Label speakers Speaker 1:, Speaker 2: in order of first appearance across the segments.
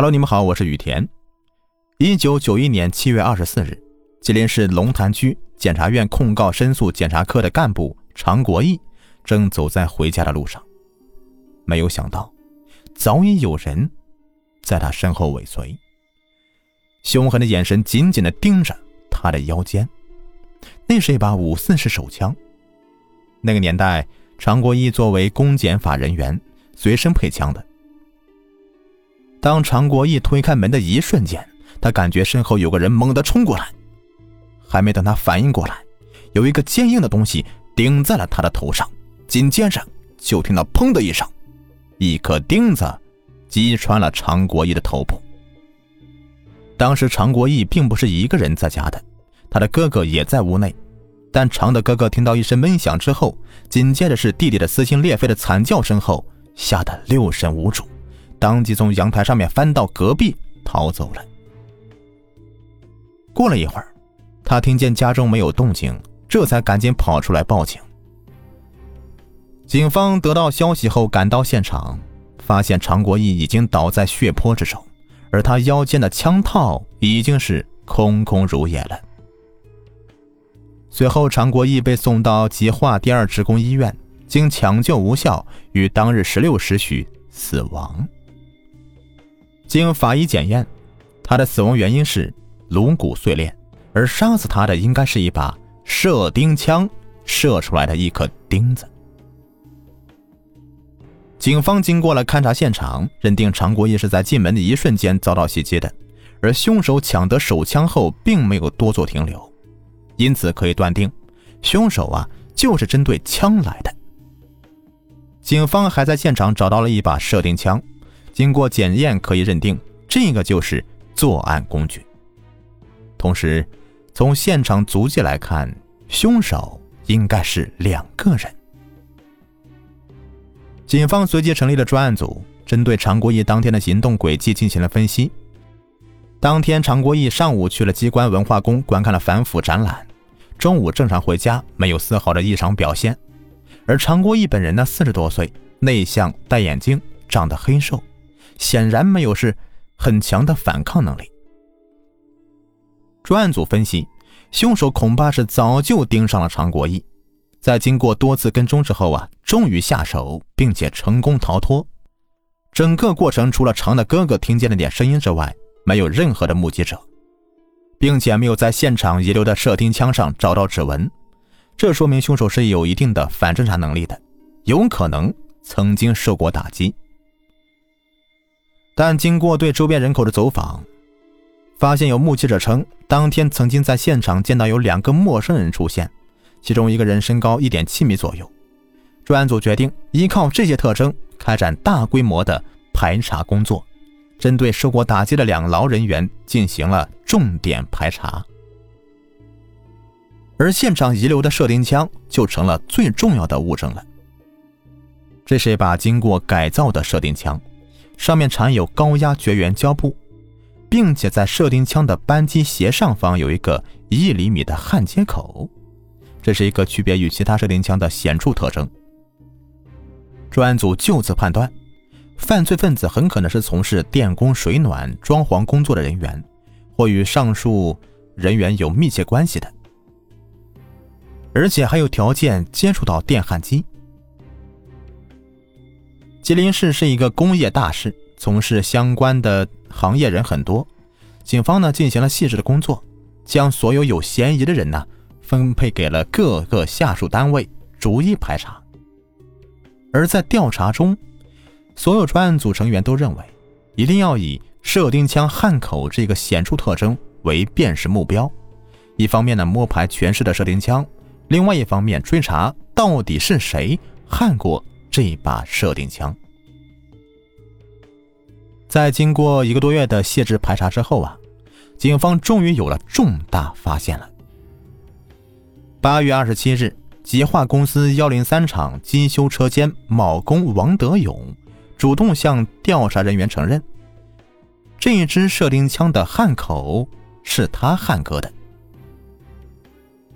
Speaker 1: Hello，你们好，我是雨田。一九九一年七月二十四日，吉林市龙潭区检察院控告申诉检察科的干部常国义正走在回家的路上，没有想到，早已有人在他身后尾随，凶狠的眼神紧紧的盯着他的腰间，那是一把五四式手枪。那个年代，常国义作为公检法人员，随身配枪的。当常国义推开门的一瞬间，他感觉身后有个人猛地冲过来，还没等他反应过来，有一个坚硬的东西顶在了他的头上，紧接着就听到“砰”的一声，一颗钉子击穿了常国义的头部。当时常国义并不是一个人在家的，他的哥哥也在屋内，但常的哥哥听到一声闷响之后，紧接着是弟弟的撕心裂肺的惨叫声后，吓得六神无主。当即从阳台上面翻到隔壁逃走了。过了一会儿，他听见家中没有动静，这才赶紧跑出来报警。警方得到消息后赶到现场，发现常国义已经倒在血泊之中，而他腰间的枪套已经是空空如也了。随后，常国义被送到吉化第二职工医院，经抢救无效，于当日十六时许死亡。经法医检验，他的死亡原因是颅骨碎裂，而杀死他的应该是一把射钉枪射出来的一颗钉子。警方经过了勘查现场，认定常国义是在进门的一瞬间遭到袭击的，而凶手抢得手枪后并没有多做停留，因此可以断定，凶手啊就是针对枪来的。警方还在现场找到了一把射钉枪。经过检验，可以认定这个就是作案工具。同时，从现场足迹来看，凶手应该是两个人。警方随即成立了专案组，针对常国义当天的行动轨迹进行了分析。当天，常国义上午去了机关文化宫观看了反腐展览，中午正常回家，没有丝毫的异常表现。而常国义本人呢，四十多岁，内向，戴眼镜，长得黑瘦。显然没有是很强的反抗能力。专案组分析，凶手恐怕是早就盯上了常国义，在经过多次跟踪之后啊，终于下手，并且成功逃脱。整个过程除了常的哥哥听见了点声音之外，没有任何的目击者，并且没有在现场遗留的射钉枪上找到指纹，这说明凶手是有一定的反侦查能力的，有可能曾经受过打击。但经过对周边人口的走访，发现有目击者称，当天曾经在现场见到有两个陌生人出现，其中一个人身高一点七米左右。专案组决定依靠这些特征开展大规模的排查工作，针对受过打击的两劳人员进行了重点排查。而现场遗留的射钉枪就成了最重要的物证了。这是一把经过改造的射钉枪。上面缠有高压绝缘胶布，并且在射钉枪的扳机斜上方有一个一厘米的焊接口，这是一个区别于其他射钉枪的显著特征。专案组就此判断，犯罪分子很可能是从事电工、水暖、装潢工作的人员，或与上述人员有密切关系的，而且还有条件接触到电焊机。吉林市是一个工业大市，从事相关的行业人很多。警方呢进行了细致的工作，将所有有嫌疑的人呢分配给了各个下属单位，逐一排查。而在调查中，所有专案组成员都认为，一定要以射钉枪焊口这个显著特征为辨识目标。一方面呢摸排全市的射钉枪，另外一方面追查到底是谁焊过。这把射钉枪，在经过一个多月的细致排查之后啊，警方终于有了重大发现了。八月二十七日，吉化公司幺零三厂机修车间铆工王德勇主动向调查人员承认，这一支射钉枪的焊口是他焊割的。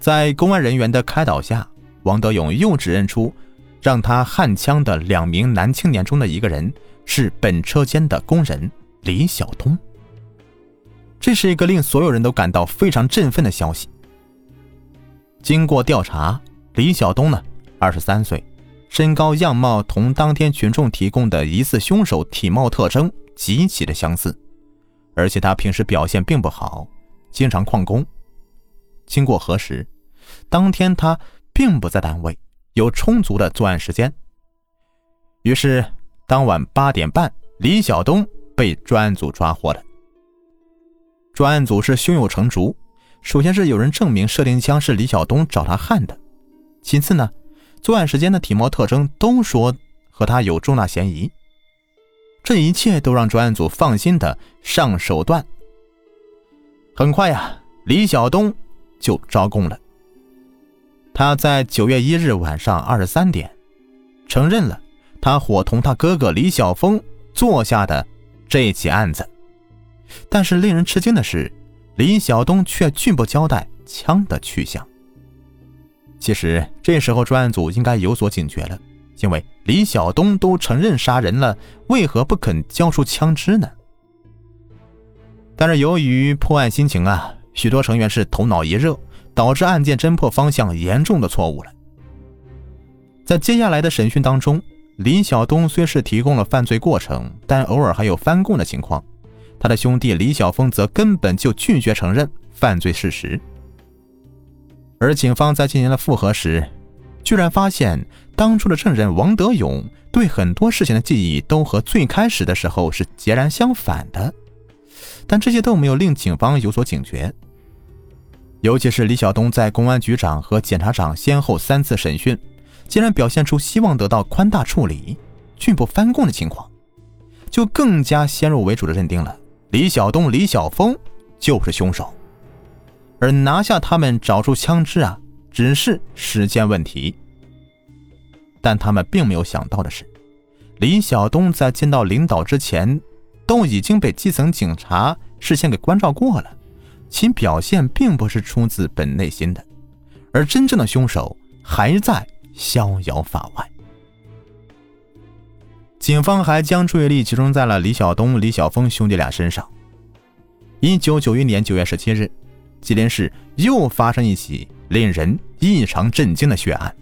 Speaker 1: 在公安人员的开导下，王德勇又指认出。让他焊枪的两名男青年中的一个人是本车间的工人，李晓东。这是一个令所有人都感到非常振奋的消息。经过调查，李晓东呢，二十三岁，身高样貌同当天群众提供的疑似凶手体貌特征极其的相似，而且他平时表现并不好，经常旷工。经过核实，当天他并不在单位，有充足的作案时间。于是，当晚八点半，李晓东被专案组抓获了。专案组是胸有成竹。首先是有人证明射钉枪是李晓东找他焊的，其次呢，作案时间的体貌特征都说和他有重大嫌疑。这一切都让专案组放心的上手段。很快呀，李晓东就招供了。他在九月一日晚上二十三点，承认了他伙同他哥哥李晓峰做下的这起案子。但是令人吃惊的是。李晓东却拒不交代枪的去向。其实这时候专案组应该有所警觉了，因为李晓东都承认杀人了，为何不肯交出枪支呢？但是由于破案心情啊，许多成员是头脑一热，导致案件侦破方向严重的错误了。在接下来的审讯当中，李晓东虽是提供了犯罪过程，但偶尔还有翻供的情况。他的兄弟李晓峰则根本就拒绝承认犯罪事实，而警方在进行了复核时，居然发现当初的证人王德勇对很多事情的记忆都和最开始的时候是截然相反的，但这些都没有令警方有所警觉。尤其是李晓东在公安局长和检察长先后三次审讯，竟然表现出希望得到宽大处理、拒不翻供的情况，就更加先入为主的认定了。李晓东、李晓峰就是凶手，而拿下他们、找出枪支啊，只是时间问题。但他们并没有想到的是，李晓东在见到领导之前，都已经被基层警察事先给关照过了，其表现并不是出自本内心的，而真正的凶手还在逍遥法外。警方还将注意力集中在了李晓东、李晓峰兄弟俩身上。一九九一年九月十七日，吉林市又发生一起令人异常震惊的血案：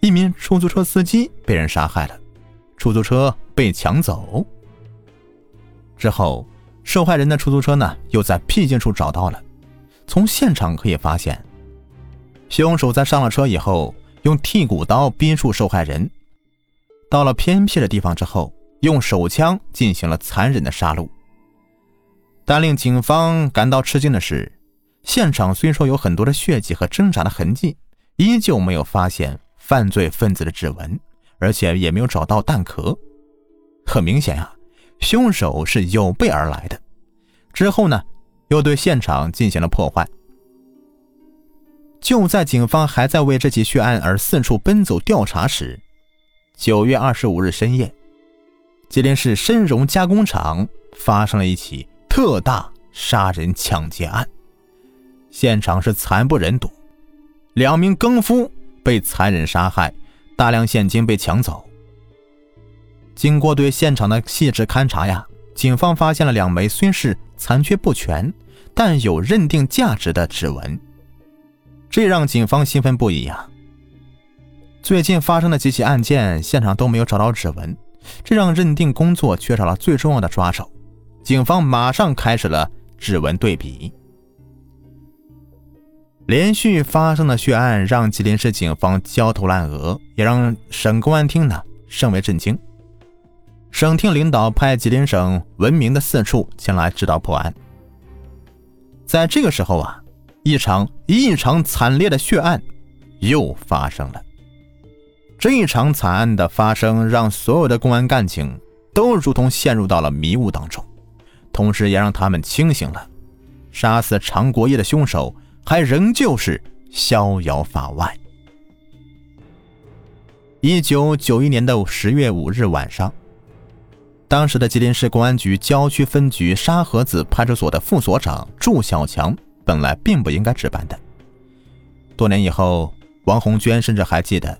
Speaker 1: 一名出租车司机被人杀害了，出租车被抢走。之后，受害人的出租车呢又在僻静处找到了。从现场可以发现，凶手在上了车以后，用剔骨刀逼住受害人。到了偏僻的地方之后，用手枪进行了残忍的杀戮。但令警方感到吃惊的是，现场虽说有很多的血迹和挣扎的痕迹，依旧没有发现犯罪分子的指纹，而且也没有找到弹壳。很明显啊，凶手是有备而来的。之后呢，又对现场进行了破坏。就在警方还在为这起血案而四处奔走调查时，九月二十五日深夜，吉林市深荣加工厂发生了一起特大杀人抢劫案，现场是惨不忍睹，两名更夫被残忍杀害，大量现金被抢走。经过对现场的细致勘查呀，警方发现了两枚虽是残缺不全，但有认定价值的指纹，这让警方兴奋不已呀。最近发生的几起案件，现场都没有找到指纹，这让认定工作缺少了最重要的抓手。警方马上开始了指纹对比。连续发生的血案让吉林市警方焦头烂额，也让省公安厅呢甚为震惊。省厅领导派吉林省闻名的四处前来指导破案。在这个时候啊，一场异常惨烈的血案又发生了。这一场惨案的发生，让所有的公安干警都如同陷入到了迷雾当中，同时也让他们清醒了：杀死常国业的凶手还仍旧是逍遥法外。一九九一年的十月五日晚上，当时的吉林市公安局郊区分局沙河子派出所的副所长祝小强本来并不应该值班的。多年以后，王红娟甚至还记得。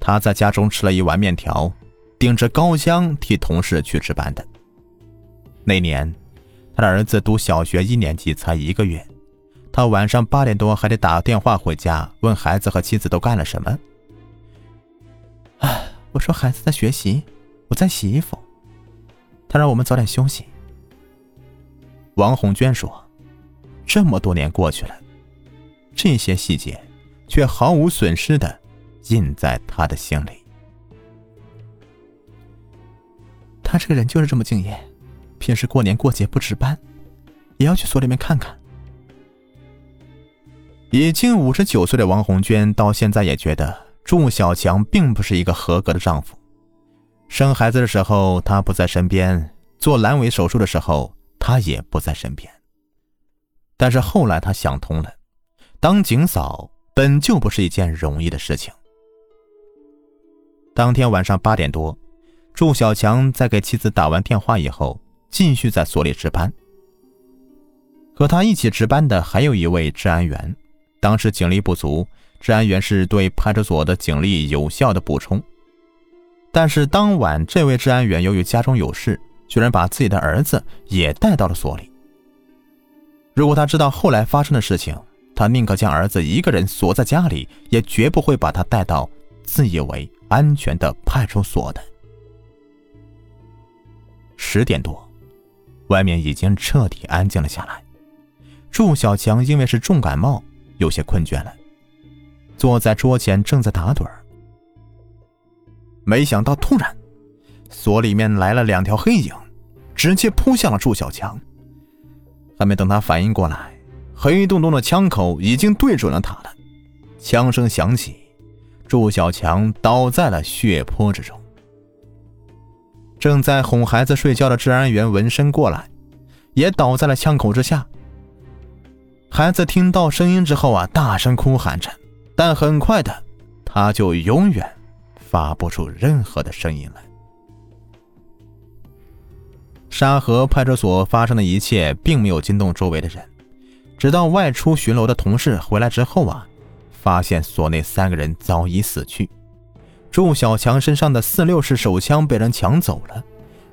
Speaker 1: 他在家中吃了一碗面条，顶着高香替同事去值班的。那年，他的儿子读小学一年级，才一个月。他晚上八点多还得打电话回家，问孩子和妻子都干了什么。
Speaker 2: 唉，我说孩子在学习，我在洗衣服。他让我们早点休息。
Speaker 1: 王红娟说：“这么多年过去了，这些细节却毫无损失的印在他的心里。
Speaker 2: 他这个人就是这么敬业，平时过年过节不值班，也要去所里面看看。”
Speaker 1: 已经五十九岁的王红娟到现在也觉得祝小强并不是一个合格的丈夫。生孩子的时候他不在身边，做阑尾手术的时候他也不在身边。但是后来他想通了，当警嫂本就不是一件容易的事情。当天晚上八点多，祝小强在给妻子打完电话以后，继续在所里值班。和他一起值班的还有一位治安员。当时警力不足，治安员是对派出所的警力有效的补充。但是当晚，这位治安员由于家中有事，居然把自己的儿子也带到了所里。如果他知道后来发生的事情，他宁可将儿子一个人锁在家里，也绝不会把他带到自以为安全的派出所的。十点多，外面已经彻底安静了下来。祝小强因为是重感冒。有些困倦了，坐在桌前正在打盹儿。没想到突然，所里面来了两条黑影，直接扑向了祝小强。还没等他反应过来，黑洞洞的枪口已经对准了他了。枪声响起，祝小强倒在了血泊之中。正在哄孩子睡觉的治安员闻声过来，也倒在了枪口之下。孩子听到声音之后啊，大声哭喊着，但很快的，他就永远发不出任何的声音来。沙河派出所发生的一切并没有惊动周围的人，直到外出巡逻的同事回来之后啊，发现所内三个人早已死去，祝小强身上的四六式手枪被人抢走了，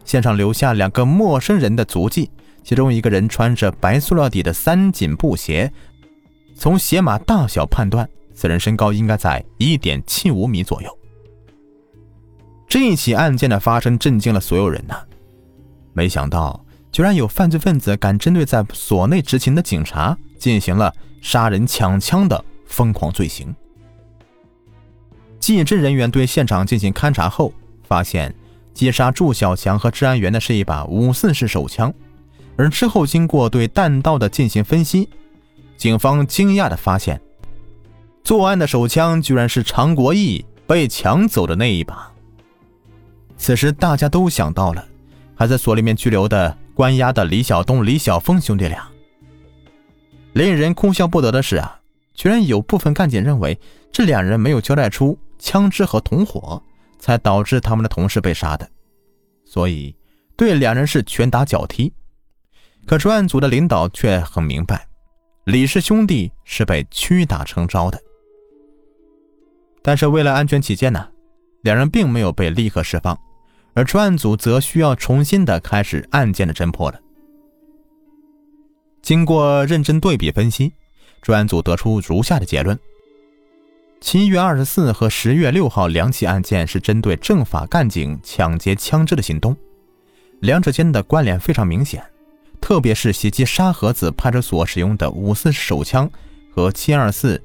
Speaker 1: 现场留下两个陌生人的足迹。其中一个人穿着白塑料底的三紧布鞋，从鞋码大小判断，此人身高应该在一点七五米左右。这一起案件的发生震惊了所有人呐！没想到，居然有犯罪分子敢针对在所内执勤的警察进行了杀人抢枪的疯狂罪行。技侦人员对现场进行勘查后，发现击杀祝小强和治安员的是一把五四式手枪。而之后，经过对弹道的进行分析，警方惊讶地发现，作案的手枪居然是常国义被抢走的那一把。此时，大家都想到了还在所里面拘留的关押的李晓东、李晓峰兄弟俩。令人哭笑不得的是啊，居然有部分干警认为这两人没有交代出枪支和同伙，才导致他们的同事被杀的，所以对两人是拳打脚踢。可专案组的领导却很明白，李氏兄弟是被屈打成招的。但是为了安全起见呢，两人并没有被立刻释放，而专案组则需要重新的开始案件的侦破了。经过认真对比分析，专案组得出如下的结论：七月二十四和十月六号两起案件是针对政法干警抢劫枪支的行动，两者间的关联非常明显。特别是袭击沙河子派出所使用的五四手枪和七二四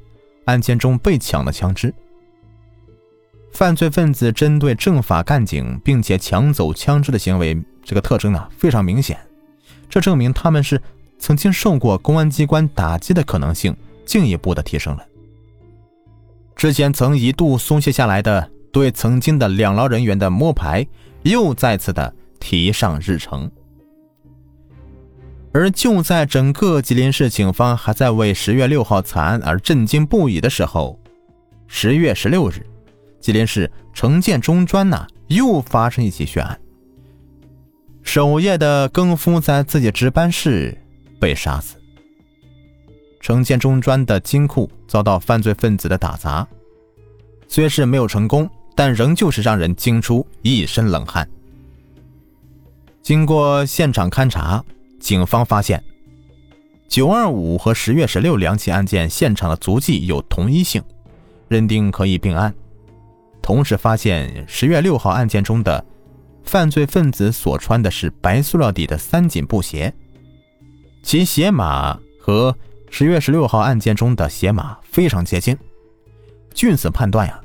Speaker 1: 案件中被抢的枪支，犯罪分子针对政法干警并且抢走枪支的行为，这个特征啊非常明显。这证明他们是曾经受过公安机关打击的可能性进一步的提升了。之前曾一度松懈下来的对曾经的两劳人员的摸排，又再次的提上日程。而就在整个吉林市警方还在为十月六号惨案而震惊不已的时候，十月十六日，吉林市城建中专呐又发生一起血案。守夜的更夫在自己值班室被杀死。城建中专的金库遭到犯罪分子的打砸，虽是没有成功，但仍旧是让人惊出一身冷汗。经过现场勘查，警方发现九二五和十月十六两起案件现场的足迹有同一性，认定可以并案。同时发现十月六号案件中的犯罪分子所穿的是白塑料底的三紧布鞋，其鞋码和十月十六号案件中的鞋码非常接近。据此判断呀，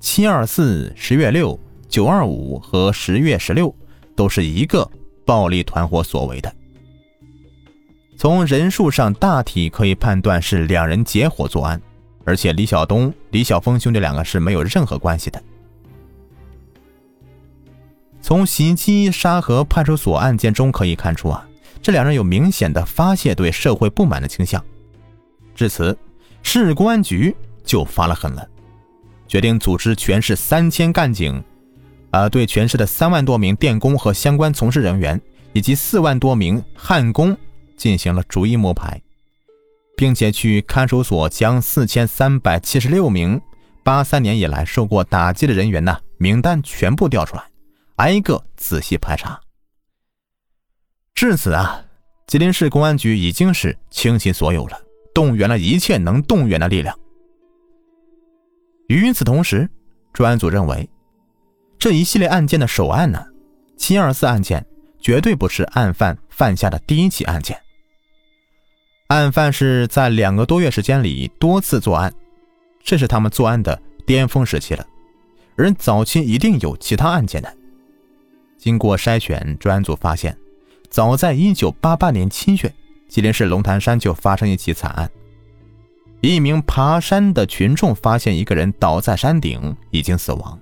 Speaker 1: 七二四、十月六、九二五和十月十六都是一个暴力团伙所为的。从人数上大体可以判断是两人结伙作案。而且李晓东、李晓峰兄弟两个是没有任何关系的。从袭击沙河派出所案件中可以看出啊，这两人有明显的发泄对社会不满的倾向。至此，市公安局就发了狠了，决定组织全市三千干警，啊，对全市的三万多名电工和相关从事人员以及四万多名焊工进行了逐一摸排。并且去看守所将四千三百七十六名八三年以来受过打击的人员呢名单全部调出来，挨个仔细排查。至此啊，吉林市公安局已经是倾其所有了，动员了一切能动员的力量。与此同时，专案组认为，这一系列案件的首案呢，七二四案件绝对不是案犯犯下的第一起案件。案犯是在两个多月时间里多次作案，这是他们作案的巅峰时期了。而早期一定有其他案件的。经过筛选，专案组发现，早在1988年7月，吉林市龙潭山就发生一起惨案。一名爬山的群众发现一个人倒在山顶，已经死亡。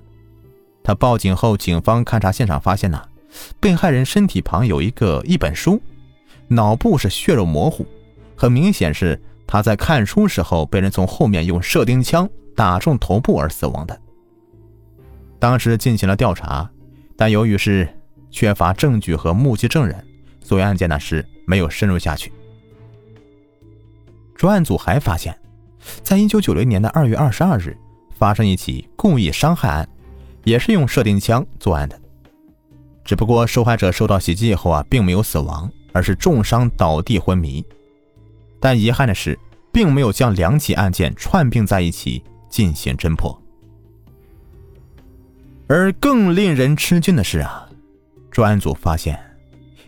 Speaker 1: 他报警后，警方勘查现场发现呢，被害人身体旁有一个一本书，脑部是血肉模糊。很明显是他在看书时候被人从后面用射钉枪打中头部而死亡的。当时进行了调查，但由于是缺乏证据和目击证人，所以案件呢是没有深入下去。专案组还发现，在一九九零年的二月二十二日发生一起故意伤害案，也是用射钉枪作案的，只不过受害者受到袭击以后啊，并没有死亡，而是重伤倒地昏迷。但遗憾的是，并没有将两起案件串并在一起进行侦破。而更令人吃惊的是啊，专案组发现，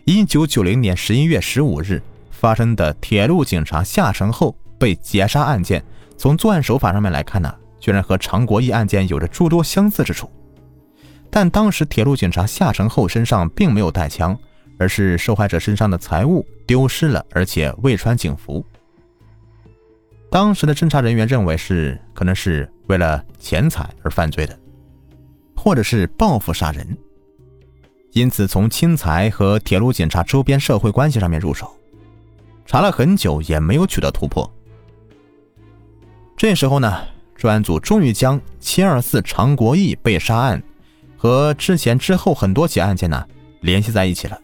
Speaker 1: 一九九零年十一月十五日发生的铁路警察下城后被劫杀案件，从作案手法上面来看呢，居然和常国义案件有着诸多相似之处。但当时铁路警察下城后身上并没有带枪。而是受害者身上的财物丢失了，而且未穿警服。当时的侦查人员认为是可能是为了钱财而犯罪的，或者是报复杀人，因此从侵财和铁路警察周边社会关系上面入手，查了很久也没有取得突破。这时候呢，专案组终于将七二四常国义被杀案和之前之后很多起案件呢联系在一起了。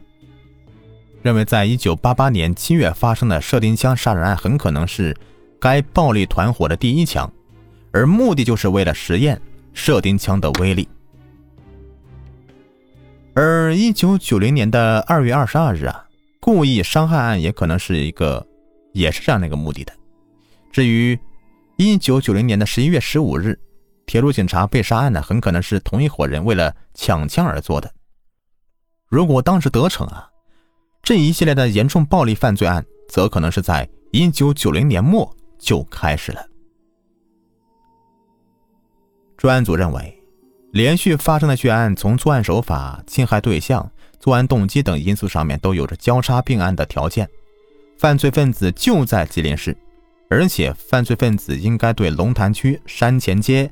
Speaker 1: 认为，在一九八八年七月发生的射钉枪杀人案很可能是该暴力团伙的第一枪，而目的就是为了实验射钉枪的威力。而一九九零年的二月二十二日啊，故意伤害案也可能是一个，也是这样的一个目的的。至于一九九零年的十一月十五日，铁路警察被杀案呢，很可能是同一伙人为了抢枪而做的。如果当时得逞啊！这一系列的严重暴力犯罪案，则可能是在一九九零年末就开始了。专案组认为，连续发生的血案从作案手法、侵害对象、作案动机等因素上面都有着交叉并案的条件。犯罪分子就在吉林市，而且犯罪分子应该对龙潭区山前街、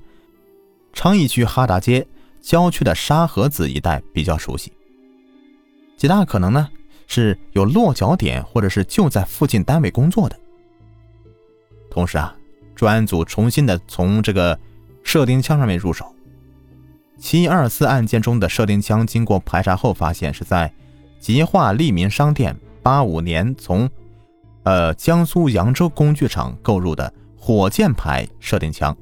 Speaker 1: 昌邑区哈达街郊区的沙河子一带比较熟悉。极大可能呢？是有落脚点，或者是就在附近单位工作的。同时啊，专案组重新的从这个射钉枪上面入手。七二四案件中的射钉枪，经过排查后发现是在吉化利民商店八五年从呃江苏扬州工具厂购入的火箭牌射钉枪。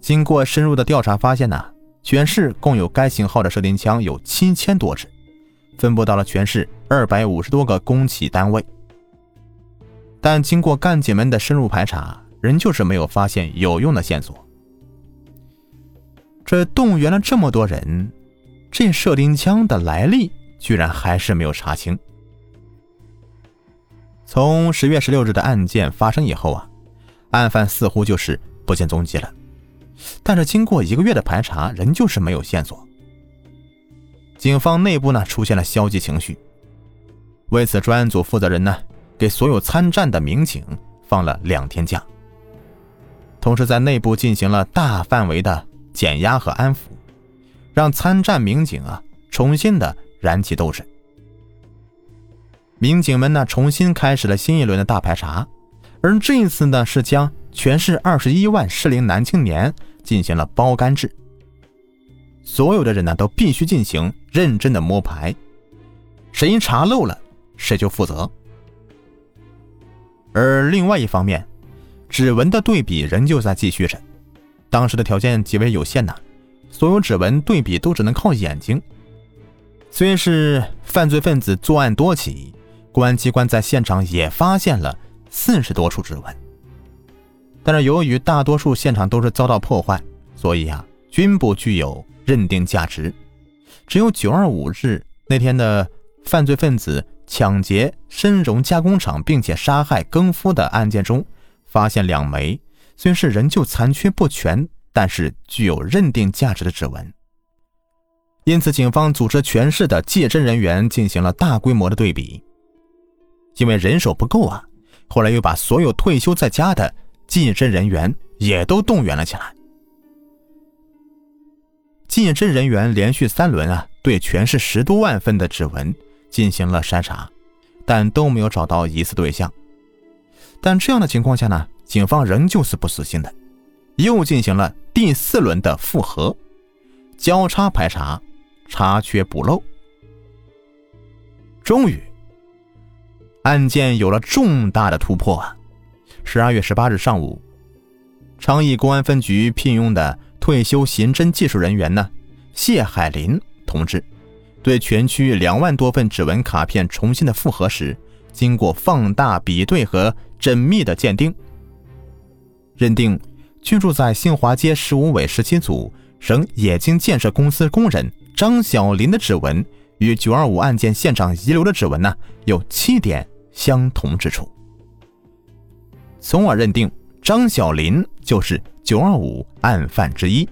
Speaker 1: 经过深入的调查发现呢，全市共有该型号的射钉枪有七千多支。分布到了全市二百五十多个公企单位。但经过干警们的深入排查，仍旧是没有发现有用的线索。这动员了这么多人，这射钉枪的来历居然还是没有查清。从十月十六日的案件发生以后啊，案犯似乎就是不见踪迹了。但是经过一个月的排查，仍旧是没有线索。警方内部呢出现了消极情绪，为此专案组负责人呢给所有参战的民警放了两天假，同时在内部进行了大范围的减压和安抚，让参战民警啊重新的燃起斗志。民警们呢重新开始了新一轮的大排查，而这一次呢是将全市二十一万适龄男青年进行了包干制。所有的人呢都必须进行认真的摸排，谁查漏了谁就负责。而另外一方面，指纹的对比仍旧在继续着。当时的条件极为有限呐，所有指纹对比都只能靠眼睛。虽是犯罪分子作案多起，公安机关在现场也发现了四十多处指纹，但是由于大多数现场都是遭到破坏，所以啊，均不具有。认定价值，只有九二五日那天的犯罪分子抢劫深溶加工厂，并且杀害更夫的案件中，发现两枚虽是仍旧残缺不全，但是具有认定价值的指纹。因此，警方组织全市的技侦人员进行了大规模的对比。因为人手不够啊，后来又把所有退休在家的技侦人员也都动员了起来。技侦人员连续三轮啊，对全市十多万份的指纹进行了筛查，但都没有找到疑似对象。但这样的情况下呢，警方仍旧是不死心的，又进行了第四轮的复核，交叉排查，查缺补漏。终于，案件有了重大的突破啊！十二月十八日上午，昌邑公安分局聘用的。退休刑侦技术人员呢？谢海林同志对全区两万多份指纹卡片重新的复核时，经过放大比对和缜密的鉴定，认定居住在新华街十五委十七组省冶金建设公司工人张小林的指纹与九二五案件现场遗留的指纹呢有七点相同之处，从而认定张小林就是。九二五案犯之一，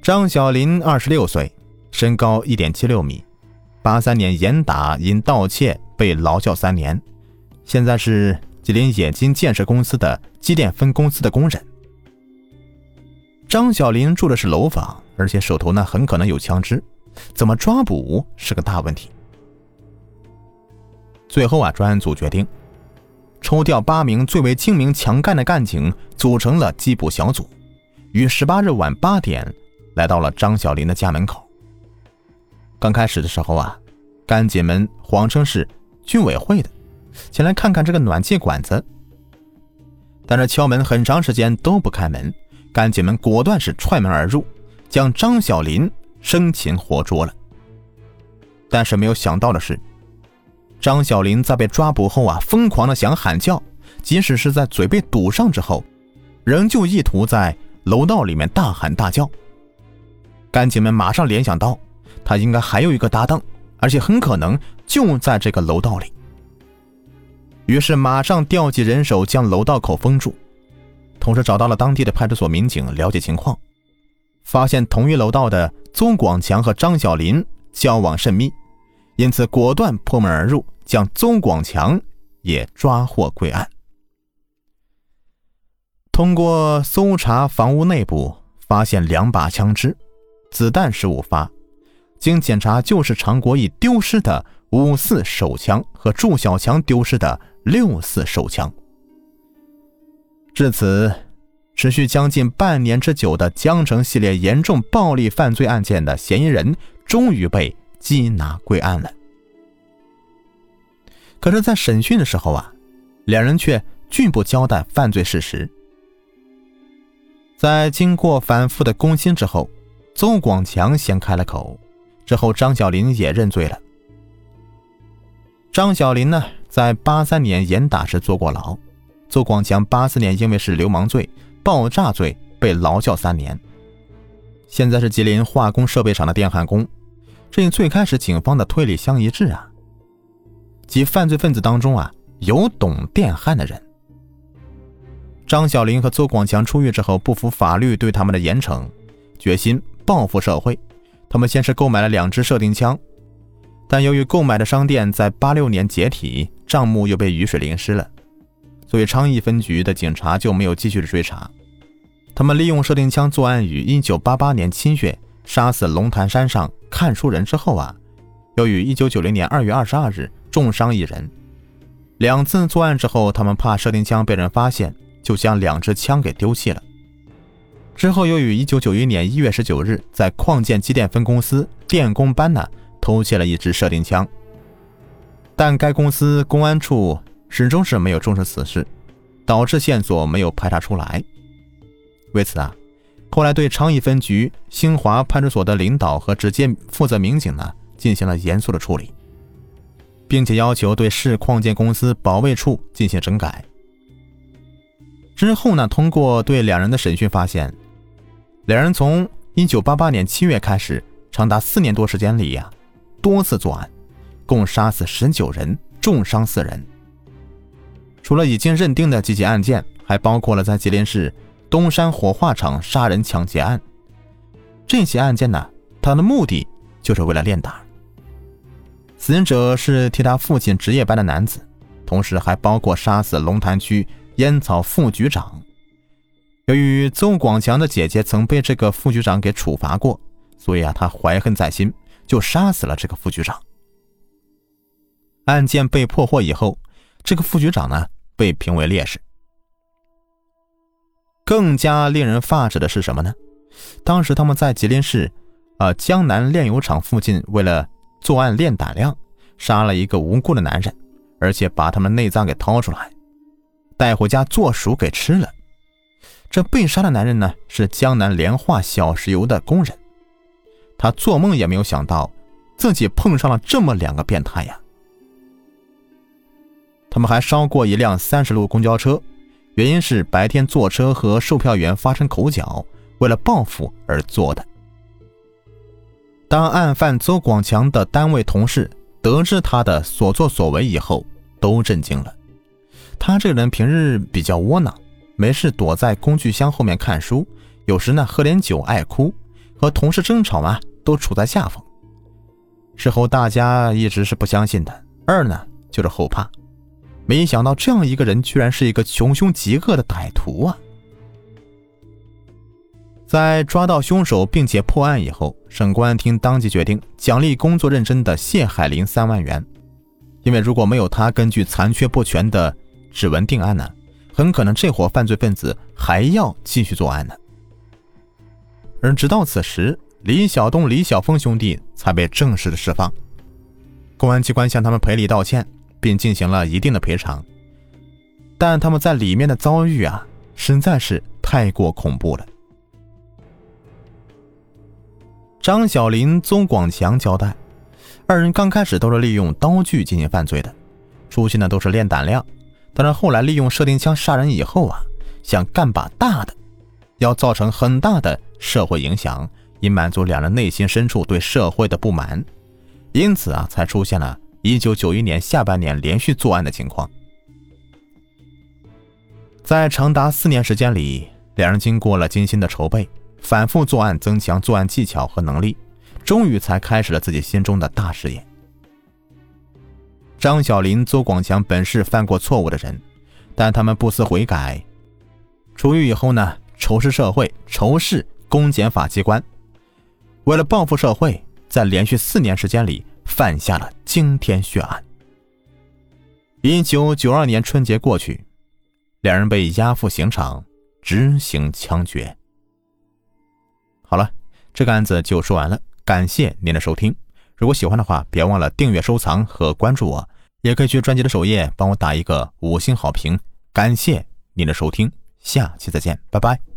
Speaker 1: 张小林二十六岁，身高一点七六米，八三年严打因盗窃被劳教三年，现在是吉林冶金建设公司的机电分公司的工人。张小林住的是楼房，而且手头呢很可能有枪支，怎么抓捕是个大问题。最后啊，专案组决定。抽调八名最为精明强干的干警，组成了缉捕小组，于十八日晚八点来到了张小林的家门口。刚开始的时候啊，干警们谎称是居委会的，前来看看这个暖气管子。但是敲门很长时间都不开门，干警们果断是踹门而入，将张小林生擒活捉了。但是没有想到的是。张小林在被抓捕后啊，疯狂的想喊叫，即使是在嘴被堵上之后，仍旧意图在楼道里面大喊大叫。干警们马上联想到，他应该还有一个搭档，而且很可能就在这个楼道里。于是马上调集人手将楼道口封住，同时找到了当地的派出所民警了解情况，发现同一楼道的邹广强和张小林交往甚密，因此果断破门而入。将邹广强也抓获归案。通过搜查房屋内部，发现两把枪支，子弹十五发。经检查，就是常国义丢失的五四手枪和祝小强丢失的六四手枪。至此，持续将近半年之久的江城系列严重暴力犯罪案件的嫌疑人，终于被缉拿归案了。可是，在审讯的时候啊，两人却拒不交代犯罪事实。在经过反复的攻心之后，邹广强先开了口，之后张小林也认罪了。张小林呢，在八三年严打时坐过牢，邹广强八四年因为是流氓罪、爆炸罪被劳教三年。现在是吉林化工设备厂的电焊工，这与最开始警方的推理相一致啊，即犯罪分子当中啊有懂电焊的人。张小林和邹广强出狱之后，不服法律对他们的严惩，决心报复社会。他们先是购买了两支射钉枪，但由于购买的商店在八六年解体，账目又被雨水淋湿了，所以昌邑分局的警察就没有继续的追查。他们利用射钉枪作案于一九八八年七月杀死龙潭山上看书人之后啊，又于一九九零年二月二十二日重伤一人。两次作案之后，他们怕射钉枪被人发现，就将两支枪给丢弃了。之后又于一九九一年一月十九日在矿建机电分公司电工班呢偷窃了一支射钉枪，但该公司公安处始终是没有重视此事，导致线索没有排查出来。为此啊，后来对昌邑分局兴华派出所的领导和直接负责民警呢，进行了严肃的处理，并且要求对市矿建公司保卫处进行整改。之后呢，通过对两人的审讯发现，两人从1988年7月开始，长达四年多时间里呀，多次作案，共杀死19人，重伤四人。除了已经认定的几起案件，还包括了在吉林市。东山火化厂杀人抢劫案，这起案件呢，他的目的就是为了练胆。死者是替他父亲值夜班的男子，同时还包括杀死龙潭区烟草副局长。由于邹广强的姐姐曾被这个副局长给处罚过，所以啊，他怀恨在心，就杀死了这个副局长。案件被破获以后，这个副局长呢，被评为烈士。更加令人发指的是什么呢？当时他们在吉林市，啊江南炼油厂附近，为了作案练胆量，杀了一个无辜的男人，而且把他们内脏给掏出来，带回家做熟给吃了。这被杀的男人呢，是江南联化小石油的工人，他做梦也没有想到，自己碰上了这么两个变态呀！他们还烧过一辆三十路公交车。原因是白天坐车和售票员发生口角，为了报复而做的。当案犯邹广强的单位同事得知他的所作所为以后，都震惊了。他这个人平日比较窝囊，没事躲在工具箱后面看书，有时呢喝点酒爱哭，和同事争吵嘛都处在下风。事后大家一直是不相信的，二呢就是后怕。没想到这样一个人居然是一个穷凶极恶的歹徒啊！在抓到凶手并且破案以后，省公安厅当即决定奖励工作认真的谢海林三万元，因为如果没有他根据残缺不全的指纹定案呢，很可能这伙犯罪分子还要继续作案呢。而直到此时，李小东、李小峰兄弟才被正式的释放，公安机关向他们赔礼道歉。并进行了一定的赔偿，但他们在里面的遭遇啊，实在是太过恐怖了。张小林、宗广强交代，二人刚开始都是利用刀具进行犯罪的，初期呢都是练胆量，但是后来利用射钉枪杀人以后啊，想干把大的，要造成很大的社会影响，以满足两人内心深处对社会的不满，因此啊，才出现了。一九九一年下半年连续作案的情况，在长达四年时间里，两人经过了精心的筹备，反复作案，增强作案技巧和能力，终于才开始了自己心中的大事业。张小林、邹广强本是犯过错误的人，但他们不思悔改，出狱以后呢，仇视社会，仇视公检法机关，为了报复社会，在连续四年时间里。犯下了惊天血案。一九九二年春节过去，两人被押赴刑场执行枪决。好了，这个案子就说完了。感谢您的收听，如果喜欢的话，别忘了订阅、收藏和关注我，也可以去专辑的首页帮我打一个五星好评。感谢您的收听，下期再见，拜拜。